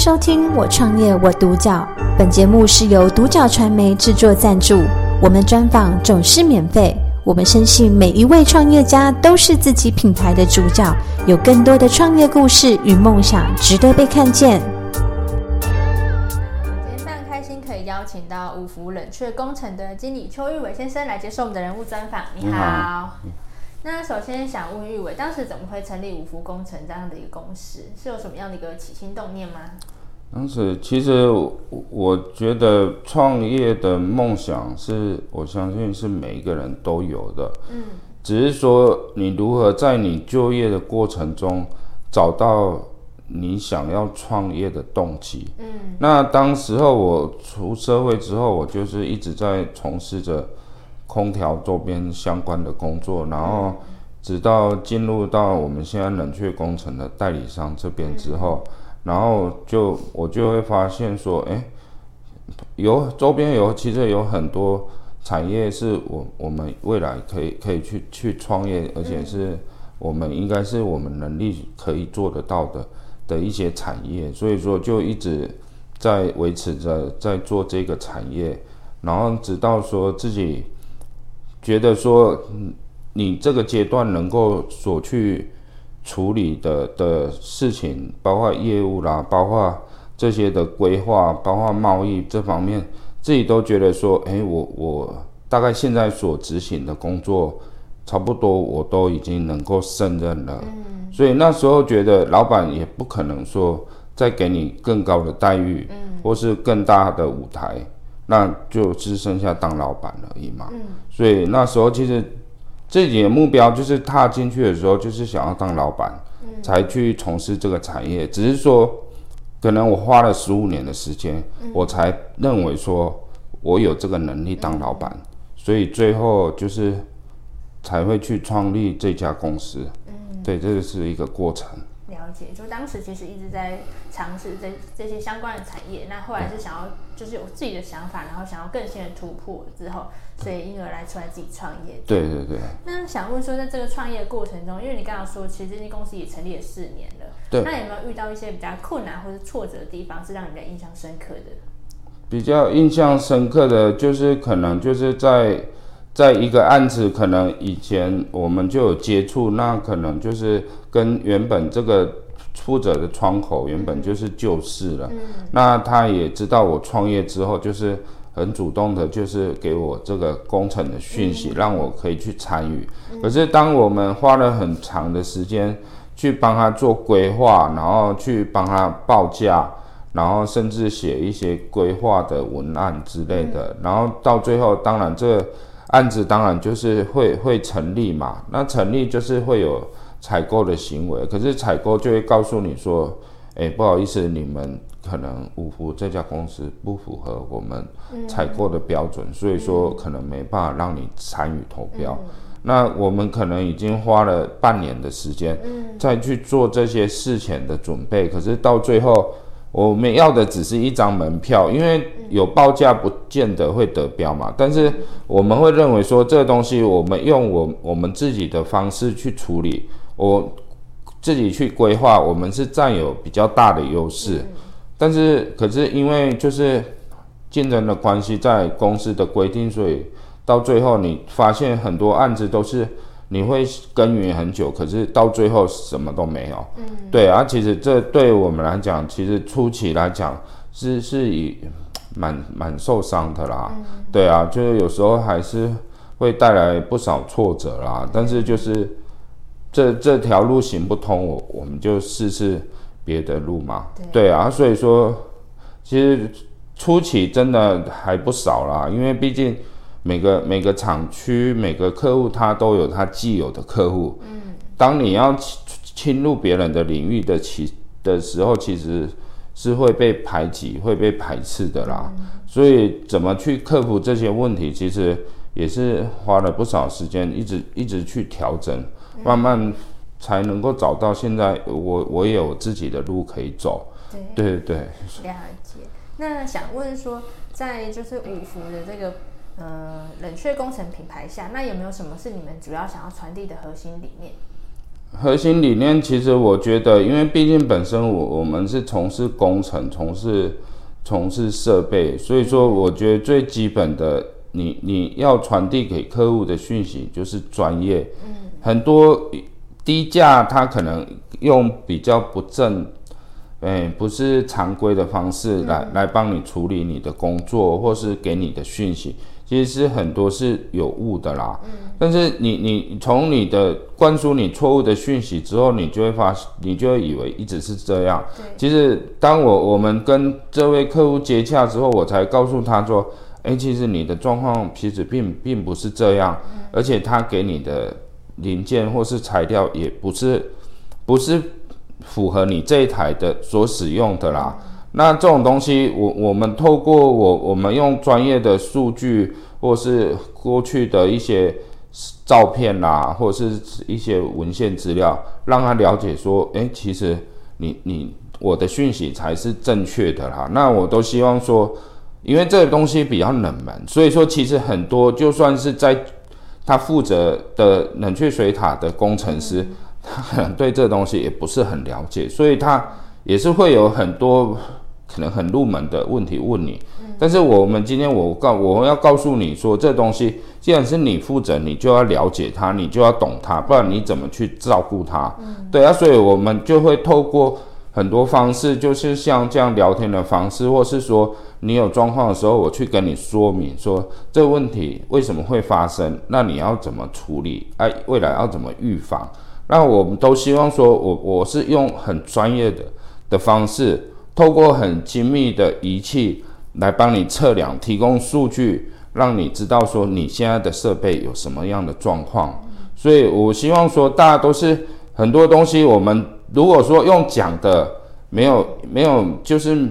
收听《我创业我独角》，本节目是由独角传媒制作赞助，我们专访总是免费。我们深信每一位创业家都是自己品牌的主角，有更多的创业故事与梦想值得被看见。今天非常开心可以邀请到五福冷却工程的经理邱玉伟先生来接受我们的人物专访。你好。你好。那首先想问玉伟，当时怎么会成立五福工程这样的一个公司？是有什么样的一个起心动念吗？当时其实我，我觉得创业的梦想是我相信是每一个人都有的，嗯，只是说你如何在你就业的过程中找到你想要创业的动机，嗯，那当时候我出社会之后，我就是一直在从事着。空调周边相关的工作，然后直到进入到我们现在冷却工程的代理商这边之后，然后就我就会发现说，哎，有周边有其实有很多产业是我我们未来可以可以去去创业，而且是我们应该是我们能力可以做得到的的一些产业，所以说就一直在维持着在做这个产业，然后直到说自己。觉得说，你这个阶段能够所去处理的的事情，包括业务啦，包括这些的规划，包括贸易这方面，自己都觉得说，哎，我我大概现在所执行的工作，差不多我都已经能够胜任了。嗯。所以那时候觉得老板也不可能说再给你更高的待遇，嗯，或是更大的舞台。那就只剩下当老板而已嘛。嗯，所以那时候其实自己的目标就是踏进去的时候就是想要当老板，嗯，才去从事这个产业。只是说，可能我花了十五年的时间，嗯，我才认为说我有这个能力当老板，嗯，所以最后就是才会去创立这家公司。嗯，对，这个是一个过程。就当时其实一直在尝试这这些相关的产业，那后来是想要就是有自己的想法，然后想要更新的突破之后，所以因而来出来自己创业。对对对。那想问说，在这个创业过程中，因为你刚刚说，其实这间公司也成立了四年了，对，那有没有遇到一些比较困难或者挫折的地方，是让你比较印象深刻的？比较印象深刻的就是可能就是在。在一个案子，可能以前我们就有接触，那可能就是跟原本这个负责的窗口原本就是旧事了。嗯。那他也知道我创业之后，就是很主动的，就是给我这个工程的讯息，让我可以去参与。可是当我们花了很长的时间去帮他做规划，然后去帮他报价，然后甚至写一些规划的文案之类的，然后到最后，当然这个。案子当然就是会会成立嘛，那成立就是会有采购的行为，可是采购就会告诉你说，哎，不好意思，你们可能五福这家公司不符合我们采购的标准，嗯，所以说可能没办法让你参与投标。嗯，那我们可能已经花了半年的时间，再去做这些事前的准备，可是到最后。我们要的只是一张门票，因为有报价不见得会得标嘛。但是我们会认为说，这个东西我们用我我们自己的方式去处理，我自己去规划，我们是占有比较大的优势。但是可是因为就是竞争的关系，在公司的规定，所以到最后你发现很多案子都是。你会耕耘很久，可是到最后什么都没有。嗯，对啊，其实这对我们来讲，其实初期来讲是是以蛮蛮受伤的啦。嗯，对啊，就是有时候还是会带来不少挫折啦。但是就是这这条路行不通，我我们就试试别的路嘛。对，对啊，所以说其实初期真的还不少啦，因为毕竟。每个每个厂区每个客户，他都有他既有的客户。嗯，当你要侵入别人的领域的其的时候，其实是会被排挤、会被排斥的啦。嗯。所以，怎么去克服这些问题，其实也是花了不少时间，一直一直去调整，慢慢才能够找到现在我我也有自己的路可以走。对对对。了解。那想问说，在就是五福的这个。呃，冷却工程品牌下，那有没有什么是你们主要想要传递的核心理念？核心理念其实我觉得，因为毕竟本身我我们是从事工程，从事从事设备，所以说我觉得最基本的，你你要传递给客户的讯息就是专业。嗯，很多低价他可能用比较不正，哎，不是常规的方式来来帮你处理你的工作，或是给你的讯息。其实很多是有误的啦，嗯，但是你你从你的灌输你错误的讯息之后，你就会发，你就会以为一直是这样。对，其实当我我们跟这位客户接洽之后，我才告诉他说，哎，其实你的状况其实并并不是这样，嗯，而且他给你的零件或是材料也不是不是符合你这一台的所使用的啦。嗯那这种东西，我我们透过我我们用专业的数据，或是过去的一些照片啦，或者是一些文献资料，让他了解说，诶，其实你你我的讯息才是正确的啦。那我都希望说，因为这个东西比较冷门，所以说其实很多就算是在他负责的冷却水塔的工程师，他可能对这东西也不是很了解，所以他也是会有很多。可能很入门的问题问你，但是我们今天我告我要告诉你说，这东西既然是你负责，你就要了解它，你就要懂它，不然你怎么去照顾它？对啊，所以我们就会透过很多方式，就是像这样聊天的方式，或是说你有状况的时候，我去跟你说明说这个问题为什么会发生，那你要怎么处理？哎，未来要怎么预防？那我们都希望说我我是用很专业的的方式。透过很精密的仪器来帮你测量，提供数据，让你知道说你现在的设备有什么样的状况。所以我希望说，大家都是很多东西，我们如果说用讲的，没有没有，就是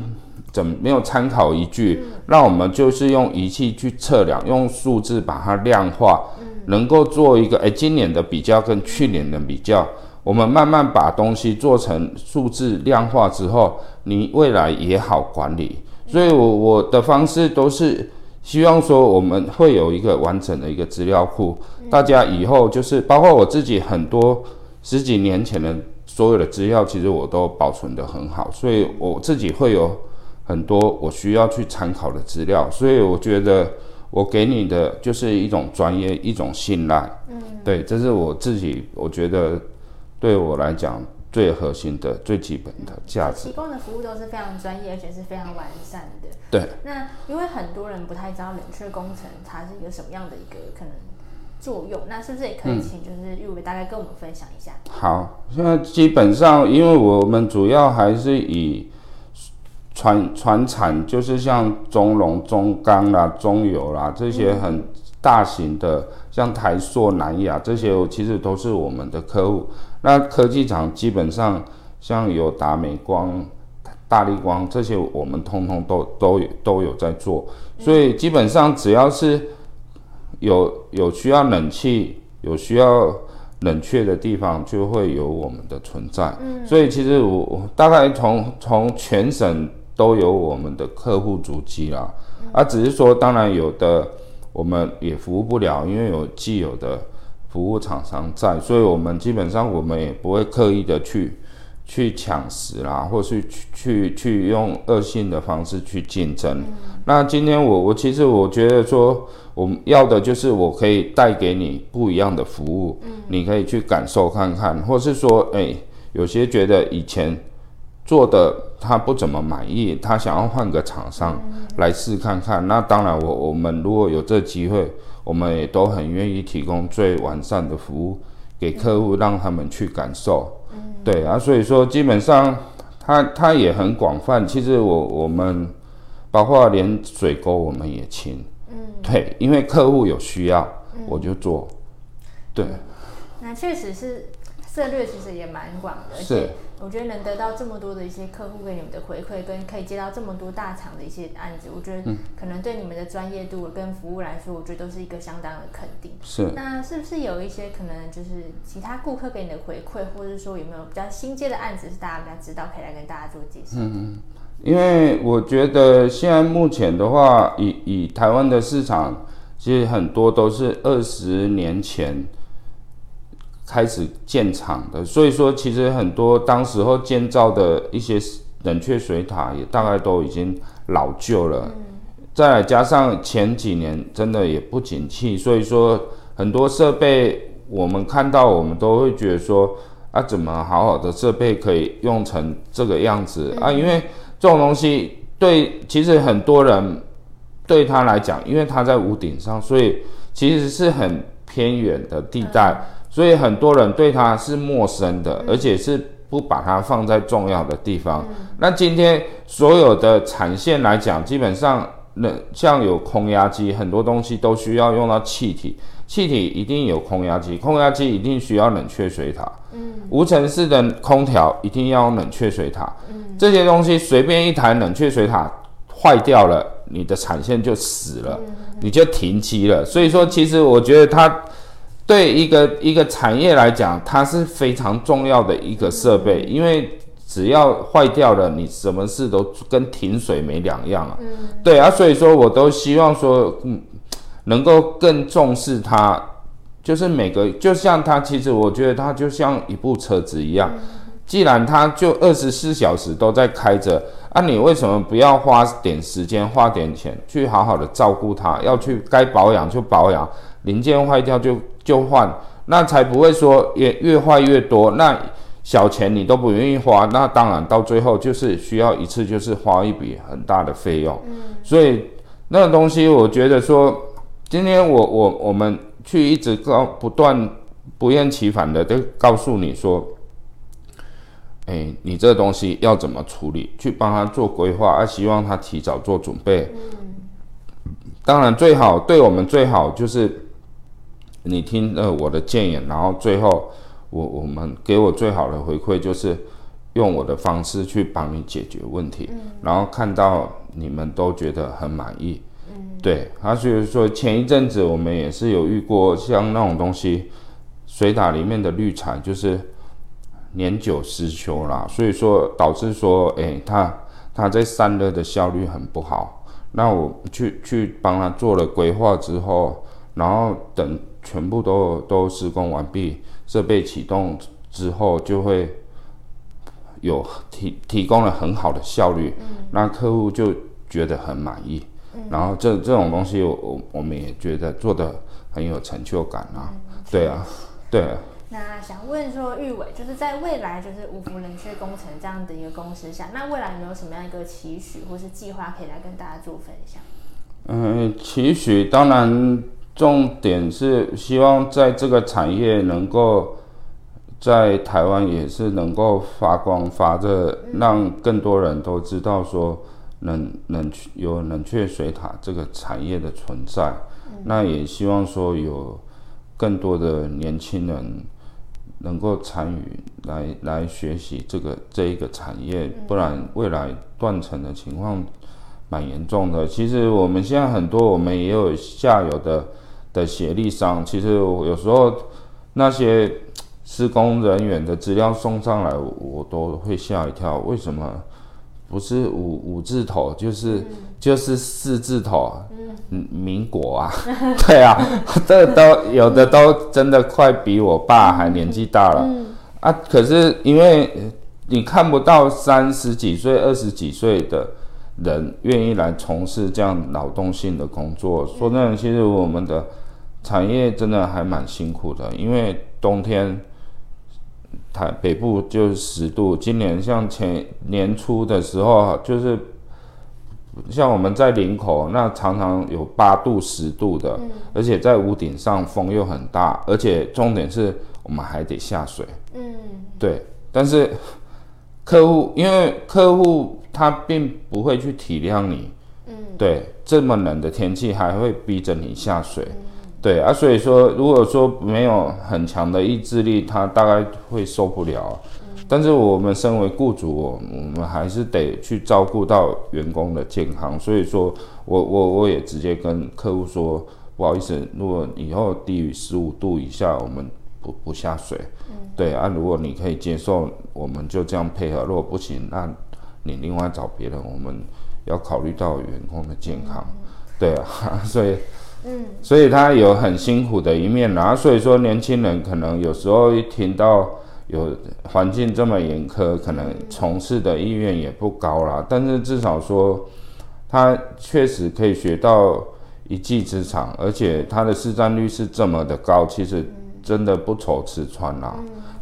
怎么没有参考依据，让我们就是用仪器去测量，用数字把它量化，能够做一个诶，今年的比较跟去年的比较。我们慢慢把东西做成数字量化之后，你未来也好管理。所以，我我的方式都是希望说，我们会有一个完整的一个资料库，大家以后就是包括我自己很多十几年前的所有的资料，其实我都保存得很好，所以我自己会有很多我需要去参考的资料。所以，我觉得我给你的就是一种专业，一种信赖。嗯，对，这是我自己我觉得。对我来讲，最核心的、最基本的价值，提供的服务都是非常专业，而且是非常完善的。对。那因为很多人不太知道冷却工程它是一个什么样的一个可能作用，那是不是也可以请就是玉伟大概跟我们分享一下？嗯、好，现在基本上，因为我们主要还是以传传产，就是像中龙、中钢啦、中油啦这些很大型的，嗯、像台硕、南亚这些，其实都是我们的客户。那科技厂基本上像有达、美光、大力光这些，我们通通都都有都有在做，所以基本上只要是有有需要冷气、有需要冷却的地方，就会有我们的存在。所以其实我大概从从全省都有我们的客户足迹啦，啊，只是说当然有的我们也服务不了，因为有既有的。服务厂商在，所以我们基本上我们也不会刻意的去去抢食啦，或是去去去用恶性的方式去竞争。嗯、那今天我我其实我觉得说，我们要的就是我可以带给你不一样的服务，嗯、你可以去感受看看，或是说，哎、欸，有些觉得以前做的他不怎么满意，他想要换个厂商来试看看。嗯、那当然我，我我们如果有这机会。我们也都很愿意提供最完善的服务给客户，让他们去感受。嗯，对啊，所以说基本上他他也很广泛。其实我我们包括连水沟我们也清。嗯，对，因为客户有需要，我就做。对，那确实是策略，其实也蛮广的。而且。我觉得能得到这么多的一些客户给你们的回馈，跟可以接到这么多大厂的一些案子，我觉得可能对你们的专业度跟服务来说，我觉得都是一个相当的肯定。是。那是不是有一些可能就是其他顾客给你的回馈，或者说有没有比较新接的案子是大家比较知道，可以来跟大家做介绍？嗯，因为我觉得现在目前的话，以以台湾的市场，其实很多都是二十年前开始建厂的，所以说其实很多当时候建造的一些冷却水塔也大概都已经老旧了。嗯、再来加上前几年真的也不景气，所以说很多设备我们看到我们都会觉得说啊，怎么好好的设备可以用成这个样子、嗯、啊？因为这种东西对其实很多人对他来讲，因为他在屋顶上，所以其实是很偏远的地带。嗯所以很多人对它是陌生的，而且是不把它放在重要的地方。嗯、那今天所有的产线来讲，基本上冷像有空压机，很多东西都需要用到气体，气体一定有空压机，空压机一定需要冷却水塔。嗯，无尘室的空调一定要冷却水塔。嗯，这些东西随便一台冷却水塔坏掉了，你的产线就死了，嗯、你就停机了。所以说，其实我觉得它。对一个一个产业来讲，它是非常重要的一个设备，因为只要坏掉了，你什么事都跟停水没两样啊。嗯，对啊，所以说我都希望说，嗯，能够更重视它，就是每个，就像它，其实我觉得它就像一部车子一样，既然它就二十四小时都在开着，啊，你为什么不要花点时间，花点钱去好好的照顾它？要去该保养就保养。零件坏掉就就换，那才不会说越越坏越多。那小钱你都不愿意花，那当然到最后就是需要一次就是花一笔很大的费用。嗯，所以那个东西我觉得说，今天我我我们去一直告不断不厌其烦的就告诉你说，哎，你这个东西要怎么处理，去帮他做规划，啊，希望他提早做准备。嗯，当然最好对我们最好就是。你听了我的建议，然后最后我我们给我最好的回馈就是用我的方式去帮你解决问题，嗯、然后看到你们都觉得很满意，嗯，对。他就是说前一阵子我们也是有遇过像那种东西，水塔里面的滤材就是年久失修啦，所以说导致说，哎，它它在散热的效率很不好。那我去去帮他做了规划之后，然后等。全部都都施工完毕，设备启动之后，就会有提提供了很好的效率，嗯、那客户就觉得很满意。嗯、然后这这种东西我，我我们也觉得做的很有成就感啊。嗯、对啊，对啊。那想问说，玉伟就是在未来就是五福冷却工程这样的一个公司下，那未来有没有什么样一个期许或是计划可以来跟大家做分享？嗯，期许当然。重点是希望在这个产业能够在台湾也是能够发光发热，让更多人都知道说冷冷有冷却水塔这个产业的存在。那也希望说有更多的年轻人能够参与来来学习这个这一个产业，不然未来断层的情况蛮严重的。其实我们现在很多我们也有下游的。的协力上，其实我有时候那些施工人员的资料送上来，我都会吓一跳。为什么不是五五字头，就是、嗯、就是四字头？嗯，民国啊，对啊，这都有的都真的快比我爸还年纪大了。嗯、啊，可是因为你看不到三十几岁、二十几岁的人愿意来从事这样劳动性的工作。嗯、说真的，其实我们的。产业真的还蛮辛苦的，因为冬天台北部就是十度，今年像前年初的时候，就是像我们在林口，那常常有八度、十度的，嗯、而且在屋顶上风又很大，而且重点是我们还得下水。嗯，对，但是客户因为客户他并不会去体谅你，嗯，对，这么冷的天气还会逼着你下水。嗯对啊，所以说，如果说没有很强的意志力，他大概会受不了。嗯、但是我们身为雇主，我我们还是得去照顾到员工的健康。所以说我我我也直接跟客户说，不好意思，如果以后低于十五度以下，我们不不下水。嗯、对啊，如果你可以接受，我们就这样配合。如果不行，那你另外找别人。我们要考虑到员工的健康。嗯、对啊，所以。嗯，所以他有很辛苦的一面，然后所以说年轻人可能有时候一听到有环境这么严苛，可能从事的意愿也不高啦。但是至少说他确实可以学到一技之长，而且他的市占率是这么的高，其实真的不愁吃穿啦。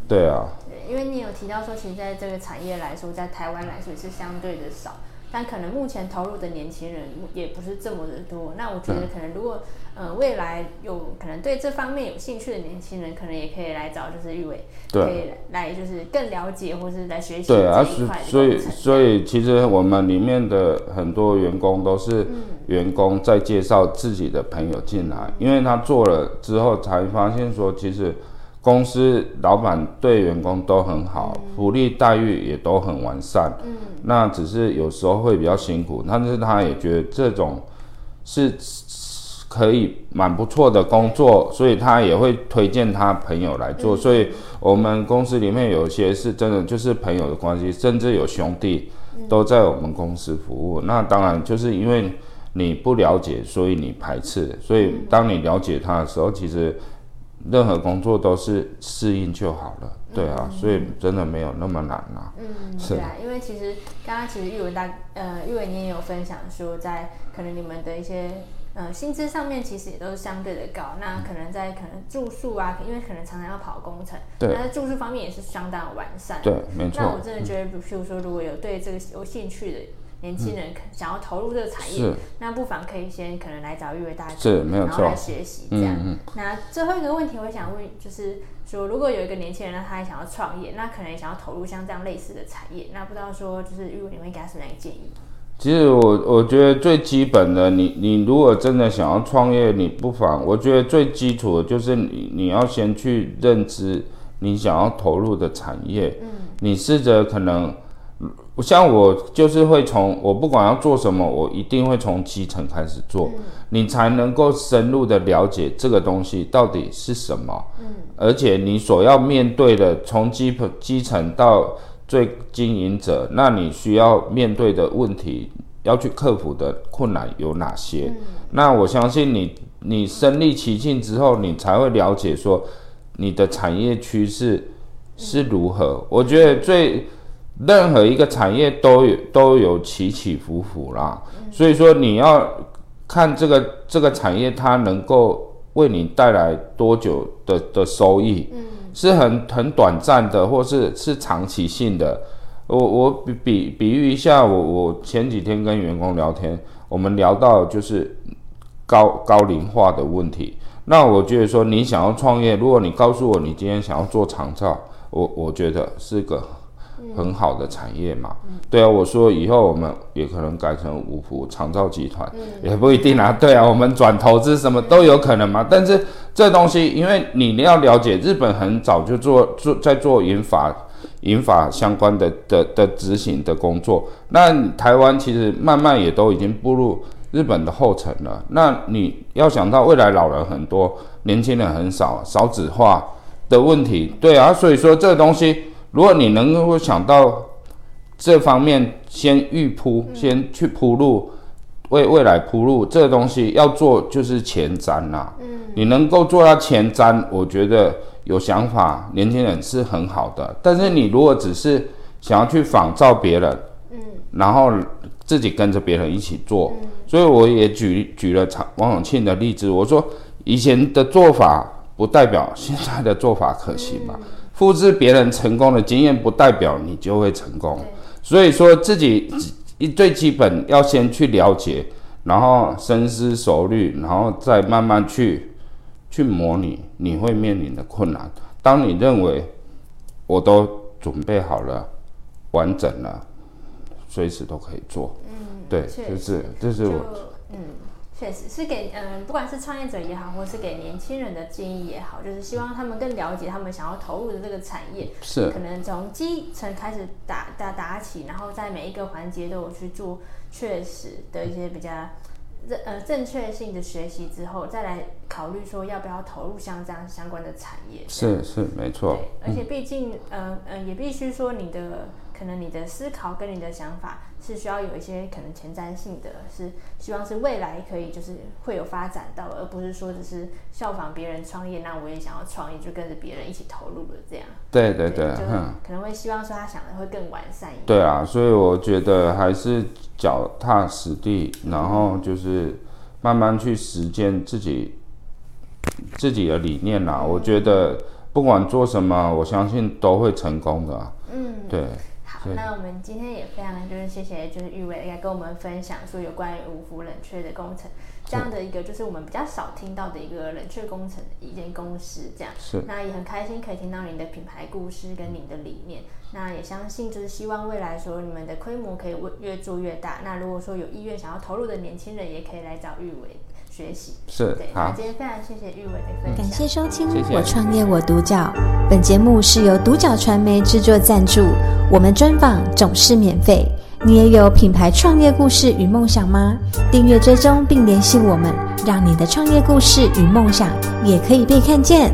对啊。因为你有提到说，其实在这个产业来说，在台湾来说也是相对的少，但可能目前投入的年轻人也不是这么的多。那我觉得可能如果，嗯、呃，未来有可能对这方面有兴趣的年轻人，可能也可以来找就是玉伟，对，可以来就是更了解或是来学习。对啊，所以所以其实我们里面的很多员工都是员工在介绍自己的朋友进来，嗯、因为他做了之后才发现说其实。公司老板对员工都很好，嗯、福利待遇也都很完善。嗯，那只是有时候会比较辛苦，但是他也觉得这种是可以蛮不错的工作，所以他也会推荐他朋友来做。嗯、所以我们公司里面有些是真的就是朋友的关系，甚至有兄弟都在我们公司服务。嗯、那当然就是因为你不了解，所以你排斥。所以当你了解他的时候，其实。任何工作都是适应就好了，对啊，嗯、所以真的没有那么难啊。嗯，是啊，因为其实刚刚其实玉文大呃玉文你也有分享说，在可能你们的一些呃薪资上面其实也都是相对的高，那可能在可能住宿啊，因为可能常常要跑工程，对，那住宿方面也是相当完善。对，没错。那我真的觉得，譬如说如果有对这个有兴趣的。年轻人想要投入这个产业，是那不妨可以先可能来找玉伟大姐，然后来学习这样。那最后一个问题，我想问，就是说，如果有一个年轻人，那他也想要创业，那可能也想要投入像这样类似的产业，那不知道说，就是玉伟你会给他什么样的建议？其实我我觉得最基本的，你你如果真的想要创业，你不妨，我觉得最基础的就是你你要先去认知你想要投入的产业，嗯，你试着可能。像我就是会从我不管要做什么，我一定会从基层开始做，嗯、你才能够深入的了解这个东西到底是什么。嗯，而且你所要面对的，从基基层到最经营者，那你需要面对的问题，要去克服的困难有哪些？嗯、那我相信你，你身历其境之后，你才会了解说你的产业趋势是如何。嗯、我觉得最。任何一个产业都有都有起起伏伏啦，所以说你要看这个这个产业它能够为你带来多久的的收益，是很很短暂的，或是是长期性的。我我比比比喻一下，我我前几天跟员工聊天，我们聊到就是高高龄化的问题。那我觉得说你想要创业，如果你告诉我你今天想要做长照，我我觉得是个。很好的产业嘛，对啊，我说以后我们也可能改成五福长照集团，也不一定啊，对啊，我们转投资什么都有可能嘛。但是这东西，因为你要了解，日本很早就做做在做银法。引法相关的的的执行的工作，那台湾其实慢慢也都已经步入日本的后尘了。那你要想到未来老人很多，年轻人很少，少子化的问题，对啊，所以说这个东西。如果你能够想到这方面，先预铺，先去铺路，为未来铺路，这个东西要做就是前瞻呐。嗯，你能够做到前瞻，我觉得有想法，年轻人是很好的。但是你如果只是想要去仿照别人，嗯，然后自己跟着别人一起做，所以我也举举了王永庆的例子，我说以前的做法不代表现在的做法可行嘛。复制别人成功的经验，不代表你就会成功。所以说自己一最基本要先去了解，然后深思熟虑，然后再慢慢去去模拟你会面临的困难。当你认为我都准备好了，完整了，随时都可以做。嗯，对，就是这是我嗯。确实是给嗯，不管是创业者也好，或是给年轻人的建议也好，就是希望他们更了解他们想要投入的这个产业，是。可能从基层开始打打打起，然后在每一个环节都有去做确实的一些比较正呃正确性的学习之后，再来考虑说要不要投入像这样相关的产业。是是没错，对，而且毕竟、嗯、呃呃也必须说你的可能你的思考跟你的想法是需要有一些可能前瞻性的，是希望是未来可以就是会有发展到，而不是说只是效仿别人创业，那我也想要创业，就跟着别人一起投入了这样。对对对，就可能会希望说他想的会更完善一点。对啊，所以我觉得还是脚踏实地，然后就是慢慢去实践自己自己的理念啦。嗯、我觉得不管做什么，我相信都会成功的。嗯，对。好，那我们今天也非常就是谢谢就是玉伟来跟我们分享说有关于五福冷却的工程这样的一个就是我们比较少听到的一个冷却工程的一间公司这样。是。那也很开心可以听到您的品牌故事跟您的理念。那也相信就是希望未来说你们的规模可以越做越大。那如果说有意愿想要投入的年轻人，也可以来找玉伟。学习是对，好，今天非常谢谢玉伟的分享，感谢收听谢谢我创业我独角。本节目是由独角传媒制作赞助，我们专访总是免费。你也有品牌创业故事与梦想吗？订阅追踪并联系我们，让你的创业故事与梦想也可以被看见。